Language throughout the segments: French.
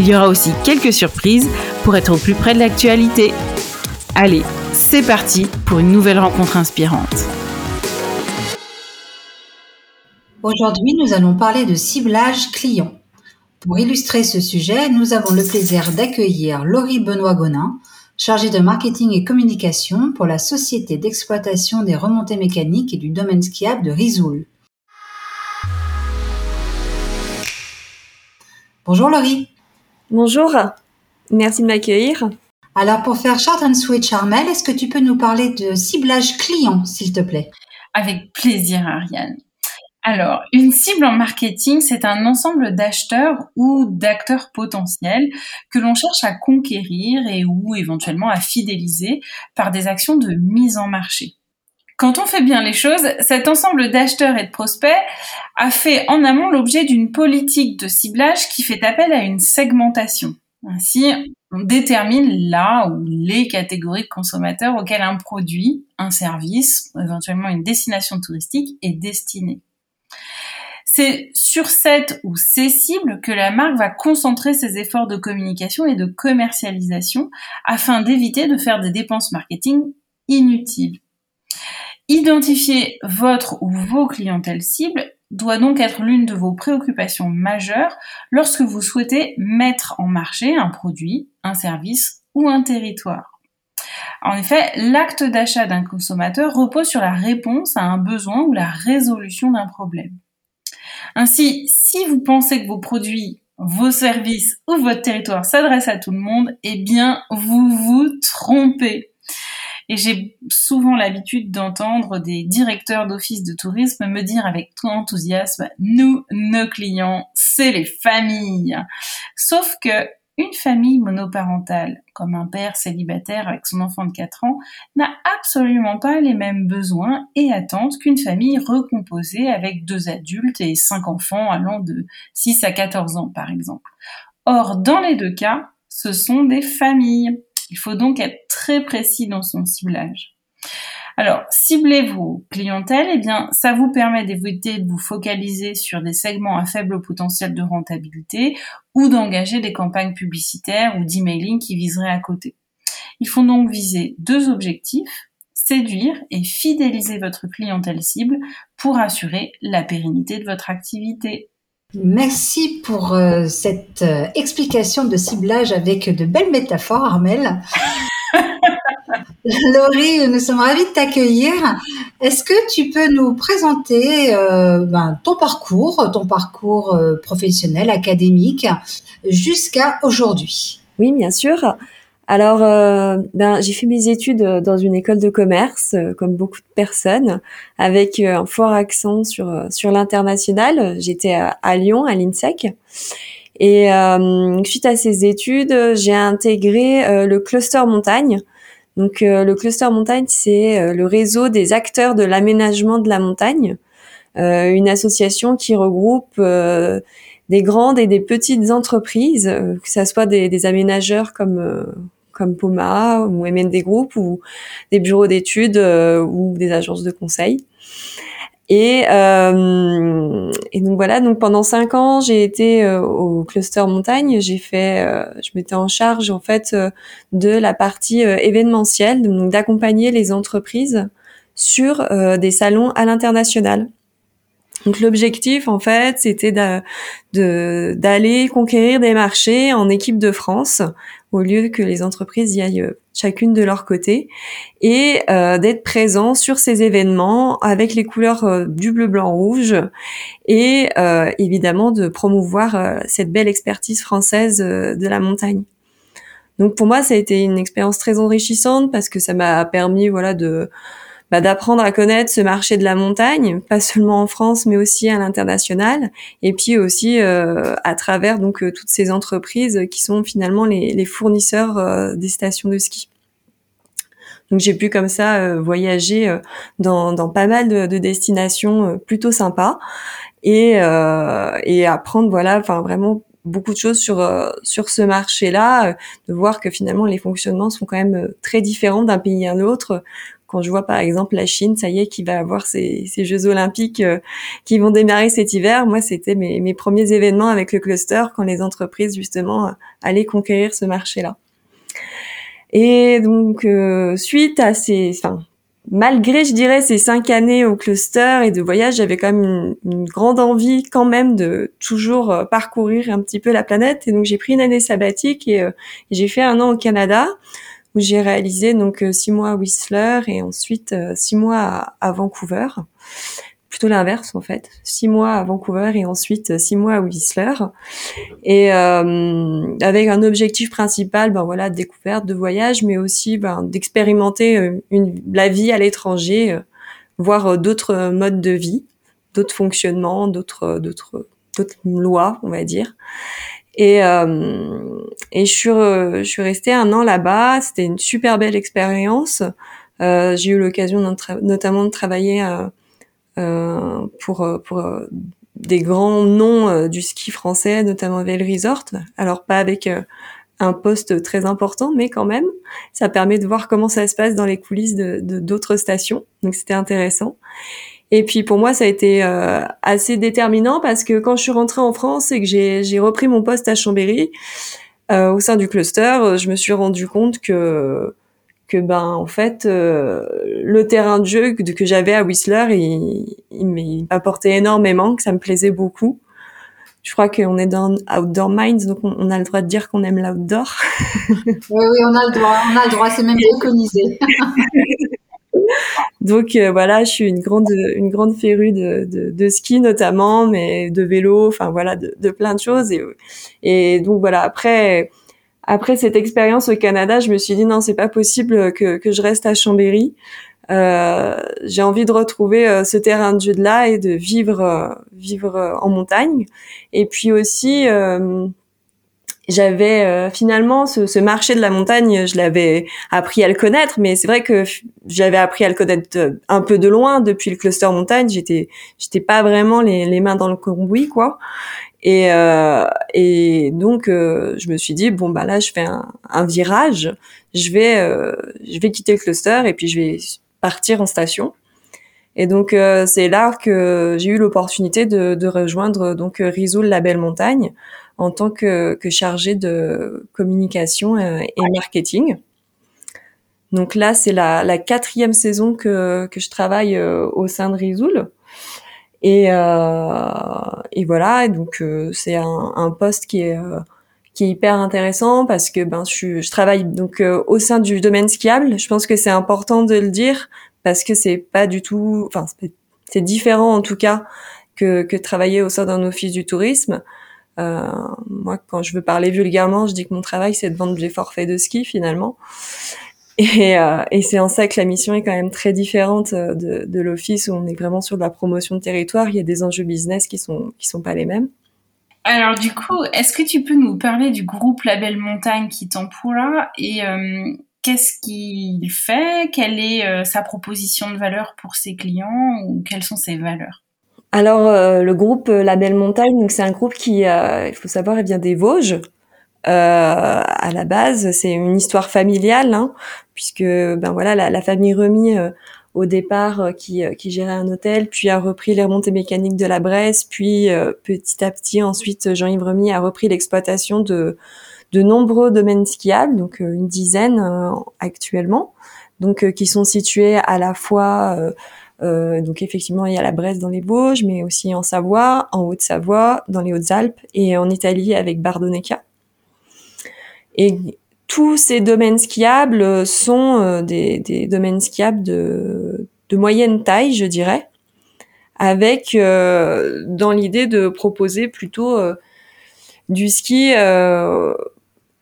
Il y aura aussi quelques surprises pour être au plus près de l'actualité. Allez, c'est parti pour une nouvelle rencontre inspirante. Aujourd'hui, nous allons parler de ciblage client. Pour illustrer ce sujet, nous avons le plaisir d'accueillir Laurie Benoît-Gonin, chargée de marketing et communication pour la société d'exploitation des remontées mécaniques et du domaine skiable de Rizoul. Bonjour Laurie. Bonjour, merci de m'accueillir. Alors pour faire short and sweet, Armel, est-ce que tu peux nous parler de ciblage client, s'il te plaît? Avec plaisir, Ariane. Alors, une cible en marketing, c'est un ensemble d'acheteurs ou d'acteurs potentiels que l'on cherche à conquérir et ou éventuellement à fidéliser par des actions de mise en marché. Quand on fait bien les choses, cet ensemble d'acheteurs et de prospects a fait en amont l'objet d'une politique de ciblage qui fait appel à une segmentation. Ainsi, on détermine là ou les catégories de consommateurs auxquels un produit, un service, éventuellement une destination touristique est destiné. C'est sur cette ou ces cibles que la marque va concentrer ses efforts de communication et de commercialisation afin d'éviter de faire des dépenses marketing inutiles. Identifier votre ou vos clientèles cibles doit donc être l'une de vos préoccupations majeures lorsque vous souhaitez mettre en marché un produit, un service ou un territoire. En effet, l'acte d'achat d'un consommateur repose sur la réponse à un besoin ou la résolution d'un problème. Ainsi, si vous pensez que vos produits, vos services ou votre territoire s'adressent à tout le monde, eh bien, vous vous trompez. Et j'ai souvent l'habitude d'entendre des directeurs d'office de tourisme me dire avec tout enthousiasme, nous, nos clients, c'est les familles. Sauf que une famille monoparentale, comme un père célibataire avec son enfant de 4 ans, n'a absolument pas les mêmes besoins et attentes qu'une famille recomposée avec deux adultes et cinq enfants allant de 6 à 14 ans, par exemple. Or, dans les deux cas, ce sont des familles. Il faut donc être très précis dans son ciblage. Alors, cibler vos clientèles, eh bien, ça vous permet d'éviter de vous focaliser sur des segments à faible potentiel de rentabilité ou d'engager des campagnes publicitaires ou d'emailing qui viseraient à côté. Il faut donc viser deux objectifs, séduire et fidéliser votre clientèle cible pour assurer la pérennité de votre activité. Merci pour euh, cette euh, explication de ciblage avec de belles métaphores, Armel. Laurie, nous sommes ravis de t'accueillir. Est-ce que tu peux nous présenter euh, ben, ton parcours, ton parcours professionnel, académique, jusqu'à aujourd'hui? Oui, bien sûr. Alors, euh, ben, j'ai fait mes études euh, dans une école de commerce, euh, comme beaucoup de personnes, avec un fort accent sur l'international. J'étais à, Lyon, à l'INSEC. Et suite à ces études, j'ai intégré le cluster montagne. Donc, le cluster montagne, c'est le réseau des acteurs de l'aménagement de la montagne, une association qui regroupe des grandes et des petites entreprises, que ce soit des aménageurs comme comme Poma ou MND Group ou des bureaux d'études euh, ou des agences de conseil. Et, euh, donc voilà, donc pendant cinq ans, j'ai été euh, au cluster montagne. J'ai fait, je m'étais en charge en fait de la partie événementielle, donc d'accompagner les entreprises sur des salons à l'international. Donc l'objectif en fait, c'était d'aller conquérir des marchés en équipe de France au lieu que les entreprises y aillent chacune de leur côté et euh, d'être présent sur ces événements avec les couleurs euh, du bleu blanc rouge et euh, évidemment de promouvoir cette belle expertise française de la montagne. Donc pour moi ça a été une expérience très enrichissante parce que ça m'a permis voilà de bah, d'apprendre à connaître ce marché de la montagne, pas seulement en France, mais aussi à l'international, et puis aussi euh, à travers donc euh, toutes ces entreprises qui sont finalement les, les fournisseurs euh, des stations de ski. Donc j'ai pu comme ça voyager dans, dans, pas mal de, de destinations plutôt sympas et, et apprendre voilà, enfin vraiment beaucoup de choses sur sur ce marché-là, de voir que finalement les fonctionnements sont quand même très différents d'un pays à l'autre quand je vois par exemple la Chine, ça y est, qui va avoir ses, Jeux olympiques euh, qui vont démarrer cet hiver. Moi, c'était mes, premiers événements avec le cluster quand les entreprises justement euh, allaient conquérir ce marché-là. Et donc, euh, suite à ces, enfin, malgré, je dirais, ces cinq années au cluster et de voyage, j'avais quand même une, grande envie quand même de toujours parcourir un petit peu la planète. Et donc, j'ai pris une année sabbatique et j'ai fait un an au Canada où j'ai réalisé donc euh, six mois à Whistler et ensuite euh, six mois à, Vancouver. Plutôt l'inverse en fait, six mois à Vancouver et ensuite euh, six mois à Whistler. Et euh, avec un objectif principal, ben voilà, découverte, de voyage, mais aussi ben, d'expérimenter la vie à l'étranger, voir d'autres modes de vie, d'autres fonctionnements, d'autres d'autres d'autres lois, on va dire. Et, euh, et je, suis, je suis restée un an là-bas. C'était une super belle expérience. Euh, j'ai eu l'occasion notamment de travailler euh, euh pour, pour des grands noms du ski français, notamment Vale Resort. Alors pas avec un poste très important, mais quand même, ça permet de voir comment ça se passe dans les coulisses de d'autres stations. Donc c'était intéressant. Et puis pour moi, ça a été euh, assez déterminant parce que quand je suis rentrée en France et que j'ai repris mon poste à Chambéry euh, au sein du cluster, je me suis rendu compte que que ben en fait euh, le terrain de jeu que, que j'avais à Whistler, il, il m'apportait énormément, que ça me plaisait beaucoup. Je crois qu'on est dans Outdoor Minds, donc on, a le droit de dire qu'on aime l'outdoor. oui, oui, on a le droit, on a le droit, c'est même préconisé. Donc euh, voilà, je suis une grande une grande férue de, de, de, ski notamment, mais de vélo, enfin voilà, de, de, plein de choses. Et, et donc voilà, après après cette expérience au Canada, je me suis dit non, c'est pas possible que, que je reste à Chambéry. Euh, j'ai envie de retrouver euh, ce terrain de jeu de là et de vivre euh, vivre en montagne. Et puis aussi j'avais euh, finalement ce, ce, marché de la montagne, je l'avais appris à le connaître, mais c'est vrai que j'avais appris à le connaître euh, un peu de loin depuis le cluster montagne. J'étais, j'étais pas vraiment les, les, mains dans le cambouis, quoi. Et, euh, et donc je me suis dit bon bah là je fais un, un virage, je vais je vais quitter le cluster et puis je vais partir en station. Et donc c'est là que j'ai eu l'opportunité de, de, rejoindre donc Risoul la belle montagne en tant que, que chargée de communication euh, et marketing. Donc là, c'est la, la, quatrième saison que, que je travaille euh, au sein de Rizoul. Et, euh, et voilà, donc euh, c'est un, un, poste qui est qui est hyper intéressant parce que ben je, je travaille donc au sein du domaine skiable. Je pense que c'est important de le dire parce que c'est pas du tout, enfin c'est différent en tout cas que, que travailler au sein d'un office du tourisme. Euh, moi, quand je veux parler vulgairement, je dis que mon travail, c'est de vendre des forfaits de ski finalement. Et, euh, et c'est en ça que la mission est quand même très différente euh, de, l'office où on est vraiment sur de la promotion de territoire. Il y a des enjeux business qui sont qui sont pas les mêmes. Alors du coup, est-ce que tu peux nous parler du groupe Label Montagne qui t'emploie et qu'est-ce qu'il fait? Quelle est sa proposition de valeur pour ses clients? Ou quelles sont ses valeurs? Alors, euh, le groupe euh, La Belle Montagne, donc c'est un groupe qui, euh, il faut savoir, il vient des Vosges. à la base, c'est une histoire familiale, hein, puisque ben voilà, la, famille Remy au départ qui, qui gérait un hôtel, puis a repris les remontées mécaniques de la Bresse, puis petit à petit ensuite Jean-Yves Remy a repris l'exploitation de de nombreux domaines skiables, donc une dizaine actuellement, donc qui sont situés à la fois donc effectivement, il y a la Bresse dans les Vosges, mais aussi en Savoie, en Haute-Savoie, dans les Hautes-Alpes et en Italie avec Bardonecchia. Et tous ces domaines skiables sont des, des, domaines skiables de, de moyenne taille, je dirais, avec dans l'idée de proposer plutôt du ski à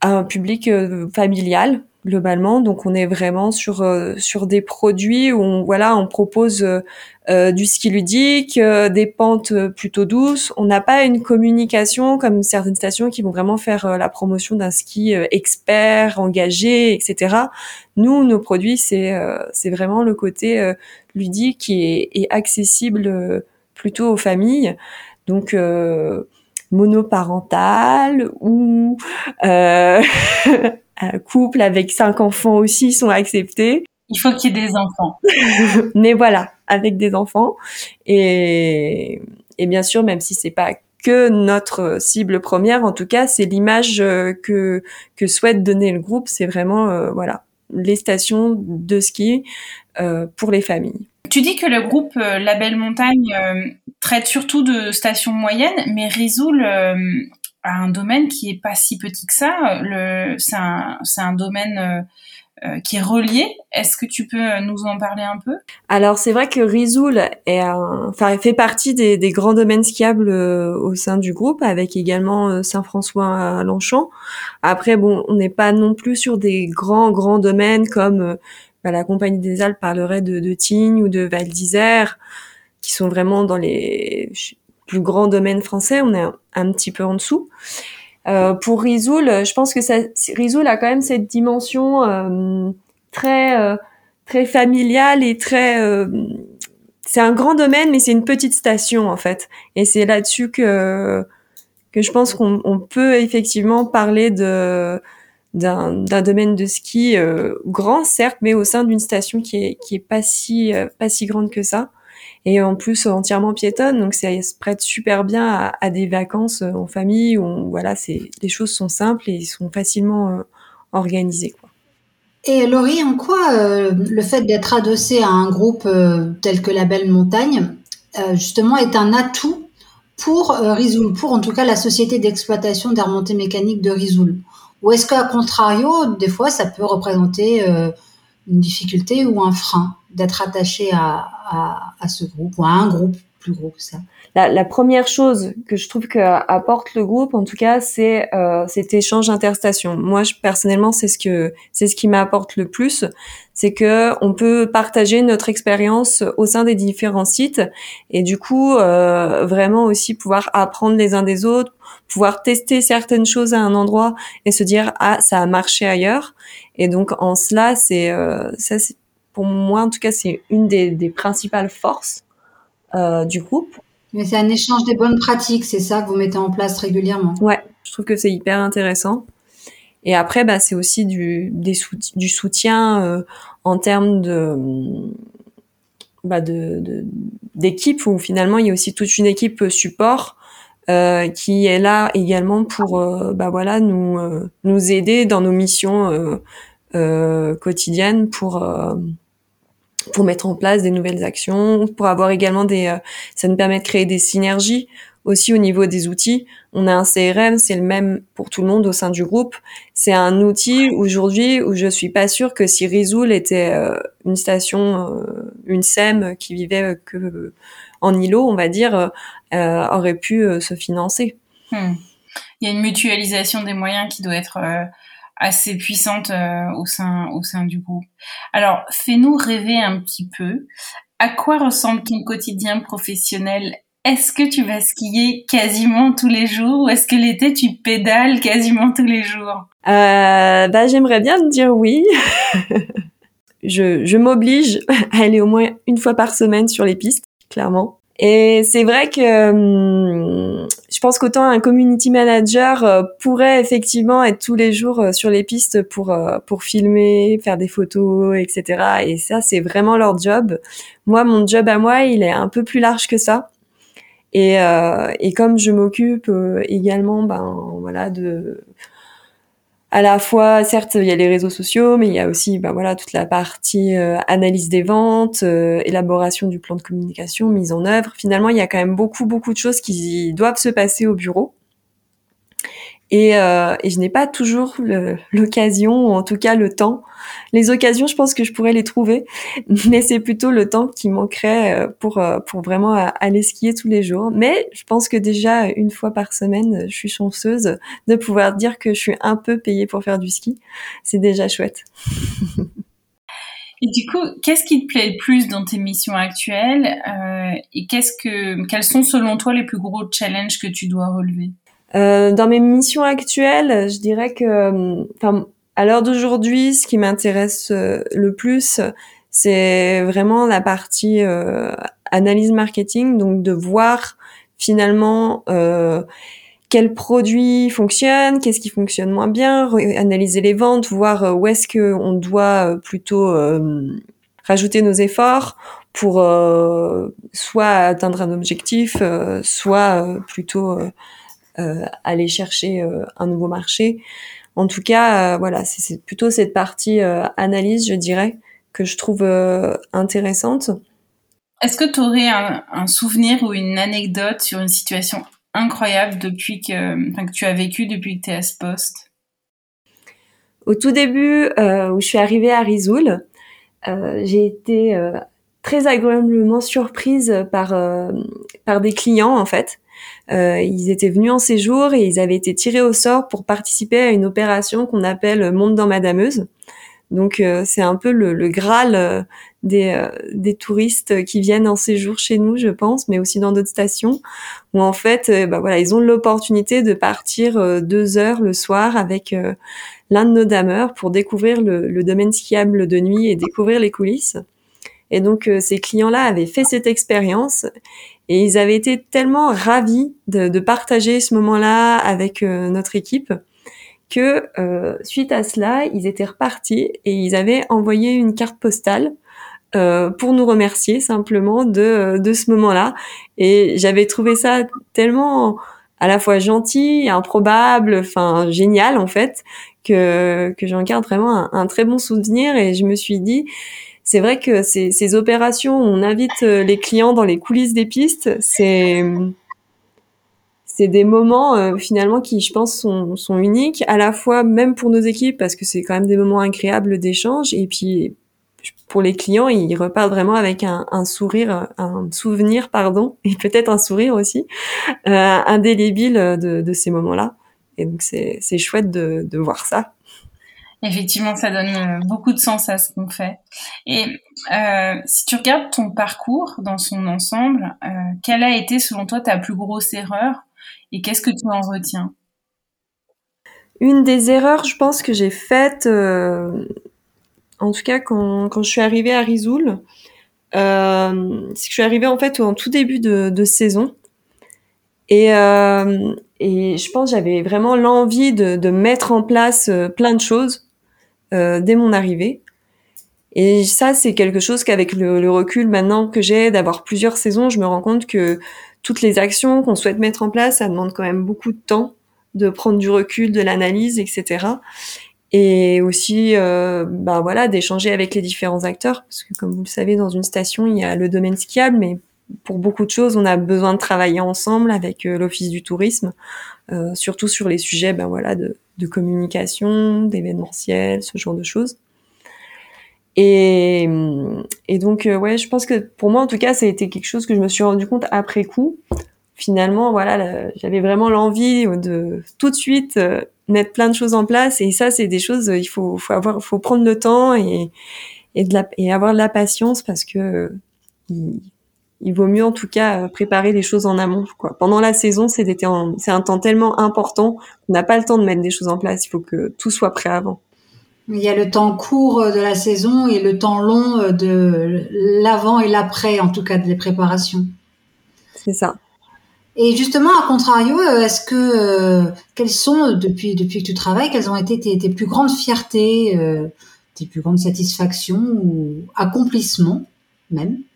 un public familial globalement. Donc on est vraiment sur euh, sur des produits où on voilà on propose euh, euh, du ski ludique, des pentes plutôt douces. On n'a pas une communication comme certaines stations qui vont vraiment faire la promotion d'un ski expert, engagé, etc. Nous, nos produits, c'est c'est vraiment le côté ludique est, est accessible plutôt aux familles. Donc monoparental ou euh, couple avec cinq enfants aussi sont acceptés. Il faut qu'il y ait des enfants. Mais voilà, avec des enfants. Et, et bien sûr, même si c'est pas que notre cible première, en tout cas, c'est l'image euh, que que souhaite donner le groupe. C'est vraiment euh, voilà les stations de ski euh, pour les familles. Tu dis que le groupe euh, Label Montagne euh, traite surtout de stations moyennes, mais Risoul euh, un domaine qui est pas si petit que ça. C'est un, un, domaine qui est relié. Est-ce que tu peux nous en parler un peu? Alors c'est vrai que Risoul est enfin, fait partie des, des, grands domaines skiables au sein du groupe, avec également Saint-François à Longchamp. Après bon, on n'est pas non plus sur des grands grands domaines comme bah, la Compagnie des Alpes parlerait de, de Tignes ou de Val d'Isère, qui sont vraiment dans les plus grands domaines français. On est un, petit peu en dessous. Euh, pour Risoul, je pense que ça, Risoul a quand même cette dimension euh, très euh, très familiale et très euh, c'est un grand domaine mais c'est une petite station en fait et c'est là-dessus que que je pense qu'on peut effectivement parler de d'un domaine de ski euh, grand certes mais au sein d'une station qui est qui est pas si euh, pas si grande que ça et en plus entièrement piétonne donc ça se prête super bien à, des vacances euh, en famille où voilà c'est les choses sont simples et sont facilement organisées quoi. Et Laurie, en quoi le fait d'être adossé à un groupe tel que la Belle Montagne, justement, est un atout pour Rizoul, pour en tout cas la société d'exploitation des remontées mécaniques de Rizoul ou est-ce qu'à contrario, des fois, ça peut représenter euh, une difficulté ou un frein? D'être attaché à, à, à, ce groupe ou à un groupe plus gros que ça la, la première chose que je trouve que apporte le groupe, en tout cas, c'est euh, cet échange interstation. Moi, je, personnellement, c'est ce que c'est ce qui m'apporte le plus, c'est que on peut partager notre expérience au sein des différents sites et du coup, euh, vraiment aussi pouvoir apprendre les uns des autres, pouvoir tester certaines choses à un endroit et se dire ah ça a marché ailleurs. Et donc en cela, c'est euh, ça, pour moi en tout cas, c'est une des, des principales forces euh, du groupe. Mais c'est un échange des bonnes pratiques, c'est ça que vous mettez en place régulièrement. Ouais, je trouve que c'est hyper intéressant. Et après, bah, c'est aussi du, des du soutien euh, en termes de, bah, de, d'équipe où finalement il y a aussi toute une équipe support euh, qui est là également pour euh, bah voilà nous nous aider dans nos missions quotidiennes pour pour mettre en place des nouvelles actions, pour avoir également des, ça nous permet de créer des synergies aussi au niveau des outils. On a un CRM, c'est le même pour tout le monde au sein du groupe. C'est un outil aujourd'hui où je suis pas sûre que si Rizoul était une station, une SEM qui vivait que en îlot, on va dire, euh, aurait pu euh, se financer. Hmm. Il y a une mutualisation des moyens qui doit être euh, assez puissante au sein au sein du groupe. Alors, fais-nous rêver un petit peu. À quoi ressemble ton quotidien professionnel? Est-ce que tu vas skier quasiment tous les jours ou est-ce que l'été tu pédales quasiment tous les jours? Euh, bah, j'aimerais bien te dire oui. je, je m'oblige à aller au moins une fois par semaine sur les pistes, clairement. Et c'est vrai que hum, je pense qu'autant un community manager euh, pourrait effectivement être tous les jours euh, sur les pistes pour euh, pour filmer, faire des photos, etc. Et ça, c'est vraiment leur job. Moi, mon job à moi, il est un peu plus large que ça. Et, et comme je m'occupe également, ben voilà, de à la fois, certes, il y a les réseaux sociaux, mais il y a aussi, bah voilà, toute la partie euh, analyse des ventes, euh, élaboration du plan de communication, mise en œuvre. Finalement, il y a quand même beaucoup, beaucoup de choses qui doivent se passer au bureau. Et, euh, et je n'ai pas toujours l'occasion, ou en tout cas le temps. Les occasions, je pense que je pourrais les trouver, mais c'est plutôt le temps qui manquerait euh, pour euh, pour vraiment aller skier tous les jours. Mais je pense que déjà une fois par semaine, je suis chanceuse de pouvoir dire que je suis un peu payée pour faire du ski. C'est déjà chouette. Et du coup, qu'est-ce qui te plaît le plus dans tes missions actuelles euh, et qu'est-ce que, quels sont selon toi les plus gros challenges que tu dois relever? Euh, dans mes missions actuelles, je dirais que, enfin, à l'heure d'aujourd'hui, ce qui m'intéresse euh, le plus, c'est vraiment la partie euh, analyse marketing, donc de voir finalement euh, quels produits fonctionnent, qu'est-ce qui fonctionne moins bien, analyser les ventes, voir où est-ce que on doit plutôt rajouter nos efforts pour soit atteindre un objectif, soit plutôt euh, aller chercher euh, un nouveau marché. En tout cas, euh, voilà, c'est plutôt cette partie analyse, je dirais, que je trouve intéressante. Est-ce que tu aurais un, souvenir ou une anecdote sur une situation incroyable depuis que, que tu as vécu depuis que tu es à ce poste? Au tout début, où je suis arrivée à Risoul, j'ai été très agréablement surprise par, par des clients, en fait, euh, ils étaient venus en séjour et ils avaient été tirés au sort pour participer à une opération qu'on appelle Monde dans Madameuse. Donc euh, c'est un peu le, le graal euh, des, euh, des, touristes qui viennent en séjour chez nous, je pense, mais aussi dans d'autres stations, où en fait, bah voilà, ils ont l'opportunité de partir deux heures le soir avec l'un de nos dameurs pour découvrir le, le, domaine skiable de nuit et découvrir les coulisses. Et donc ces clients-là avaient fait cette expérience et ils avaient été tellement ravis de, de partager ce moment-là avec euh, notre équipe que euh, suite à cela, ils étaient repartis et ils avaient envoyé une carte postale euh, pour nous remercier simplement de, de ce moment-là. Et j'avais trouvé ça tellement à la fois gentil, improbable, enfin génial en fait, que, que j'en garde vraiment un, un, très bon souvenir. Et je me suis dit, c'est vrai que ces, ces opérations, on invite euh, les clients dans les coulisses des pistes, c'est c'est des moments euh, finalement qui, je pense, sont, sont uniques, à la fois même pour nos équipes, parce que c'est quand même des moments agréables d'échange, et puis pour les clients, ils repartent vraiment avec un, un sourire, un souvenir, pardon, et peut-être un sourire aussi, euh, indélébile de, de ces moments-là. Et donc c'est chouette de, de voir ça. Effectivement, ça donne euh, beaucoup de sens à ce qu'on fait. Et euh, si tu regardes ton parcours dans son ensemble, euh, quelle a été selon toi ta plus grosse erreur et qu'est-ce que tu en retiens? Une des erreurs, je pense que j'ai faites, en tout cas quand, quand je suis arrivée à Risoul, c'est que je suis arrivée en fait en tout début de, de saison. Et, et je pense j'avais vraiment l'envie de, de, mettre en place plein de choses euh, dès mon arrivée. Et ça, c'est quelque chose qu'avec le, recul maintenant que j'ai d'avoir plusieurs saisons, je me rends compte que toutes les actions qu'on souhaite mettre en place, ça demande quand même beaucoup de temps, de prendre du recul, de l'analyse, etc. Et aussi, euh, bah voilà, d'échanger avec les différents acteurs, parce que comme vous le savez, dans une station, il y a le domaine skiable, mais pour beaucoup de choses, on a besoin de travailler ensemble avec euh, l'Office du tourisme, euh, surtout sur les sujets ben voilà, de, de communication, d'événementiel, ce genre de choses. Et, et donc, euh, ouais, je pense que pour moi, en tout cas, ça a été quelque chose que je me suis rendu compte après coup. Finalement, voilà, j'avais vraiment l'envie de tout de suite mettre plein de choses en place. Et ça, c'est des choses, il faut, faut avoir, faut prendre le temps et, et, de la, et avoir de la patience parce que vaut mieux en tout cas euh, préparer les choses en amont. Quoi. Pendant la saison, c'est un temps tellement important qu'on n'a pas le temps de mettre des choses en place. Il faut que tout soit prêt avant. Il y a le temps court euh, de la saison et le temps long euh, de l'avant et l'après, en tout cas des préparations. C'est ça. Et justement, à contrario, est-ce que quelles sont depuis depuis que tu travailles, quelles ont été tes, tes plus grandes fiertés, tes plus grandes satisfactions ou accomplissements même? euh,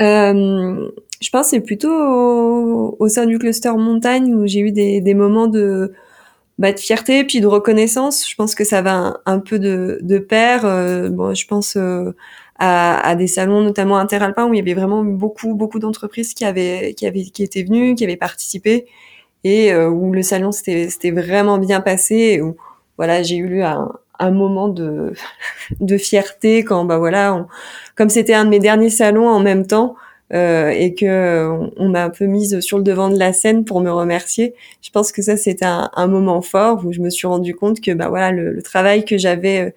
je pense c'est plutôt au, sein du cluster montagne où j'ai eu des, moments de, bah, de fierté puis de reconnaissance. Je pense que ça va un, peu de, de pair. bon, je pense à, à, des salons notamment interalpins où il y avait vraiment beaucoup beaucoup d'entreprises qui avaient qui avaient qui étaient venues, qui avaient participé et où le salon c'était vraiment bien passé. Et où, voilà, j'ai eu un, un moment de de fierté quand bah voilà, comme c'était un de mes derniers salons en même temps. Euh, et que on, m'a un peu mise sur le devant de la scène pour me remercier. Je pense que ça c'était un, un, moment fort où je me suis rendu compte que bah voilà le, le travail que j'avais euh,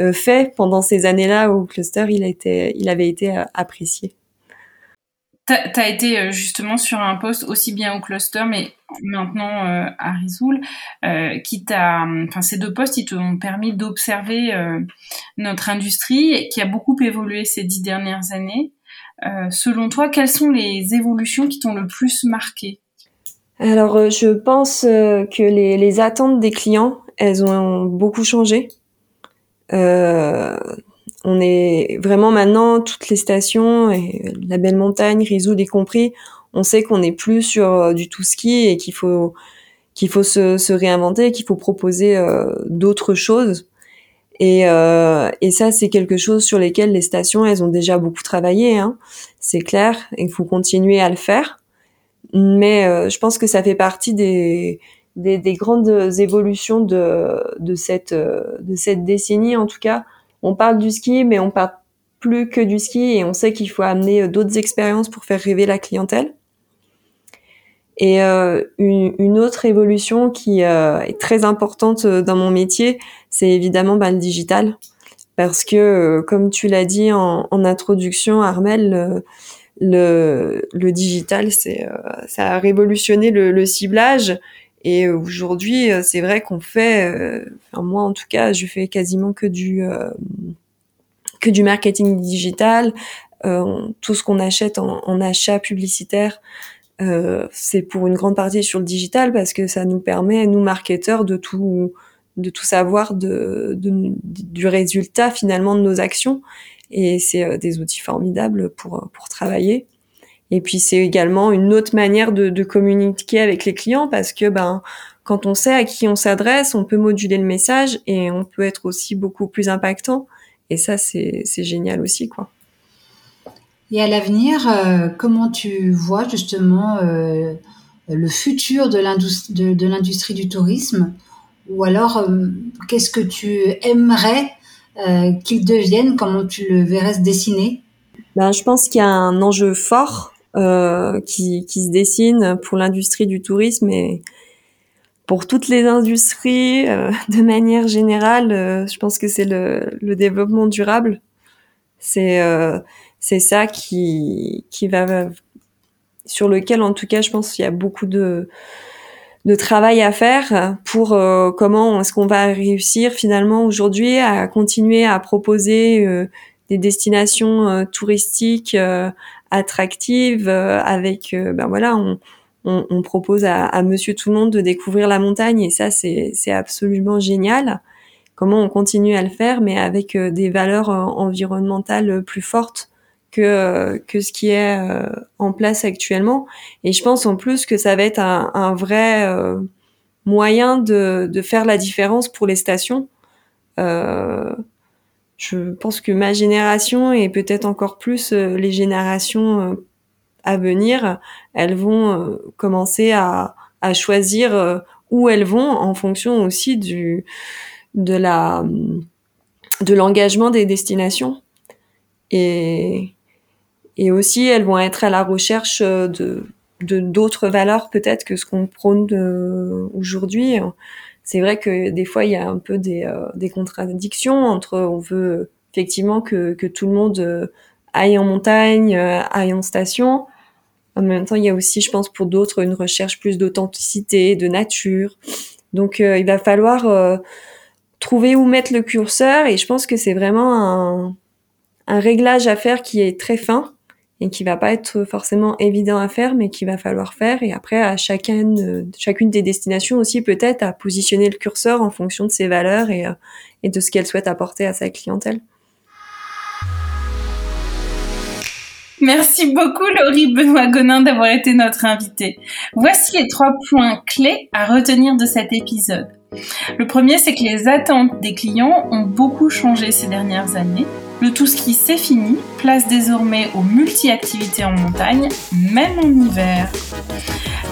euh, fait pendant ces années-là au cluster, il, a été, il avait été euh, apprécié. Tu as été euh, justement sur un poste aussi bien au cluster, mais maintenant à Risoul, qui t'a, enfin ces deux postes, ils t'ont permis d'observer notre industrie qui a beaucoup évolué ces dix dernières années. selon toi, quelles sont les évolutions qui t'ont le plus marqué? Alors, je pense que les attentes des clients, elles ont beaucoup changé. Euh, on est vraiment maintenant toutes les stations et la belle montagne, Risoud y compris, on sait qu'on n'est plus sur euh, du tout ski et qu'il faut qu'il faut se, se réinventer, qu'il faut proposer euh, d'autres choses. Et, euh, et ça, c'est quelque chose sur lesquels les stations, elles ont déjà beaucoup travaillé. Hein. C'est clair, il faut continuer à le faire. Mais euh, je pense que ça fait partie des, des, des, grandes évolutions de, de, cette, de cette décennie. En tout cas, on parle du ski, mais on parle plus que du ski et on sait qu'il faut amener d'autres expériences pour faire rêver la clientèle. Et euh, une, autre évolution qui euh, est très importante dans mon métier, c'est évidemment bah, le digital. Parce que, euh, comme tu l'as dit en, introduction, Armel, le, digital, ça a révolutionné le ciblage et aujourd'hui, euh, c'est vrai qu'on fait, euh, enfin moi en tout cas, je fais quasiment que du euh, que du marketing digital. tout ce qu'on achète en, en, achat publicitaire, c'est pour une grande partie sur le digital parce que ça nous permet, nous marketeurs, de tout de tout savoir de, de, du résultat finalement de nos actions. Et c'est des outils formidables pour pour travailler. Et puis c'est également une autre manière de, de, communiquer avec les clients parce que ben quand on sait à qui on s'adresse, on peut moduler le message et on peut être aussi beaucoup plus impactant. Et ça c'est génial aussi quoi. Et à l'avenir, euh, comment tu vois justement euh, le futur de l'industrie de, l'industrie du tourisme? Ou alors, euh, qu'est-ce que tu aimerais qu'il devienne? Comment tu le verrais se dessiner? Ben, Je pense qu'il y a un enjeu fort euh, qui, qui, se dessine pour l'industrie du tourisme et pour toutes les industries euh, de manière générale. Euh, je pense que c'est le, le, développement durable. C'est c'est ça qui qui va sur lequel en tout cas je pense qu'il y a beaucoup de de travail à faire pour comment est-ce qu'on va réussir finalement aujourd'hui à continuer à proposer des destinations touristiques attractive euh, avec euh, ben voilà on, on, on propose à, à, Monsieur tout le monde de découvrir la montagne. Et ça c'est c'est absolument génial. Comment on continue à le faire mais avec euh, des valeurs environnementales plus fortes que que ce qui est en place actuellement. Et je pense en plus que ça va être un, un vrai moyen de, de faire la différence pour les stations. Euh, je pense que ma génération et peut-être encore plus euh, les générations euh, à venir, elles vont euh, commencer à, choisir où elles vont en fonction aussi du de la de l'engagement des destinations. Et et aussi elles vont être à la recherche de de d'autres valeurs peut-être que ce qu'on prône aujourd'hui c'est vrai que des fois il y a un peu des, euh, des contradictions entre on veut effectivement que, que tout le monde euh, aille en montagne, euh, aille en station. En même temps, il y a aussi, je pense, pour d'autres, une recherche plus d'authenticité, de nature. Donc, il va falloir trouver où mettre le curseur. Et je pense que c'est vraiment un, un réglage à faire qui est très fin et qui va pas être forcément évident à faire, mais qu'il va falloir faire. Et après, à chacune, chacune des destinations aussi, peut-être, à positionner le curseur en fonction de ses valeurs et, euh, et de ce qu'elle souhaite apporter à sa clientèle. Merci beaucoup Laurie Benoît Gonin d'avoir été notre invitée. Voici les trois points clés à retenir de cet épisode. Le premier, c'est que les attentes des clients ont beaucoup changé ces dernières années. Le tout ski s'est fini, place désormais aux multi-activités en montagne, même en hiver.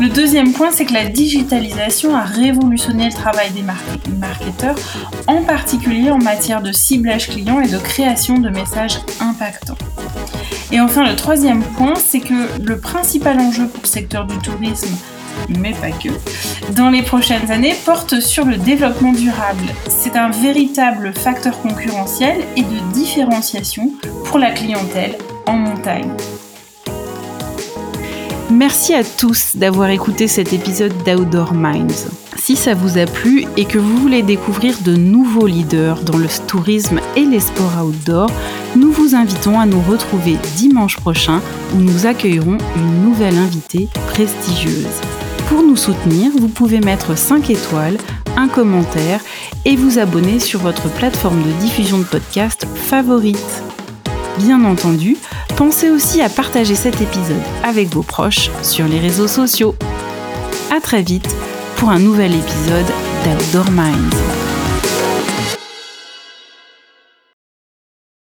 Le deuxième point, c'est que la digitalisation a révolutionné le travail des marketeurs, en particulier en matière de ciblage client et de création de messages impactants. Et enfin, le troisième point, c'est que le principal enjeu pour le secteur du tourisme, mais pas que, dans les prochaines années porte sur le développement durable. C'est un véritable facteur concurrentiel et de différenciation pour la clientèle en montagne. Merci à tous d'avoir écouté cet épisode d'Outdoor Minds. Si ça vous a plu et que vous voulez découvrir de nouveaux leaders dans le tourisme et les sports outdoor, nous vous invitons à nous retrouver dimanche prochain où nous accueillerons une nouvelle invitée prestigieuse. Pour nous soutenir, vous pouvez mettre 5 étoiles, un commentaire et vous abonner sur votre plateforme de diffusion de podcast favorite. Bien entendu, pensez aussi à partager cet épisode avec vos proches sur les réseaux sociaux. A très vite pour un nouvel épisode d'Outdoor Minds.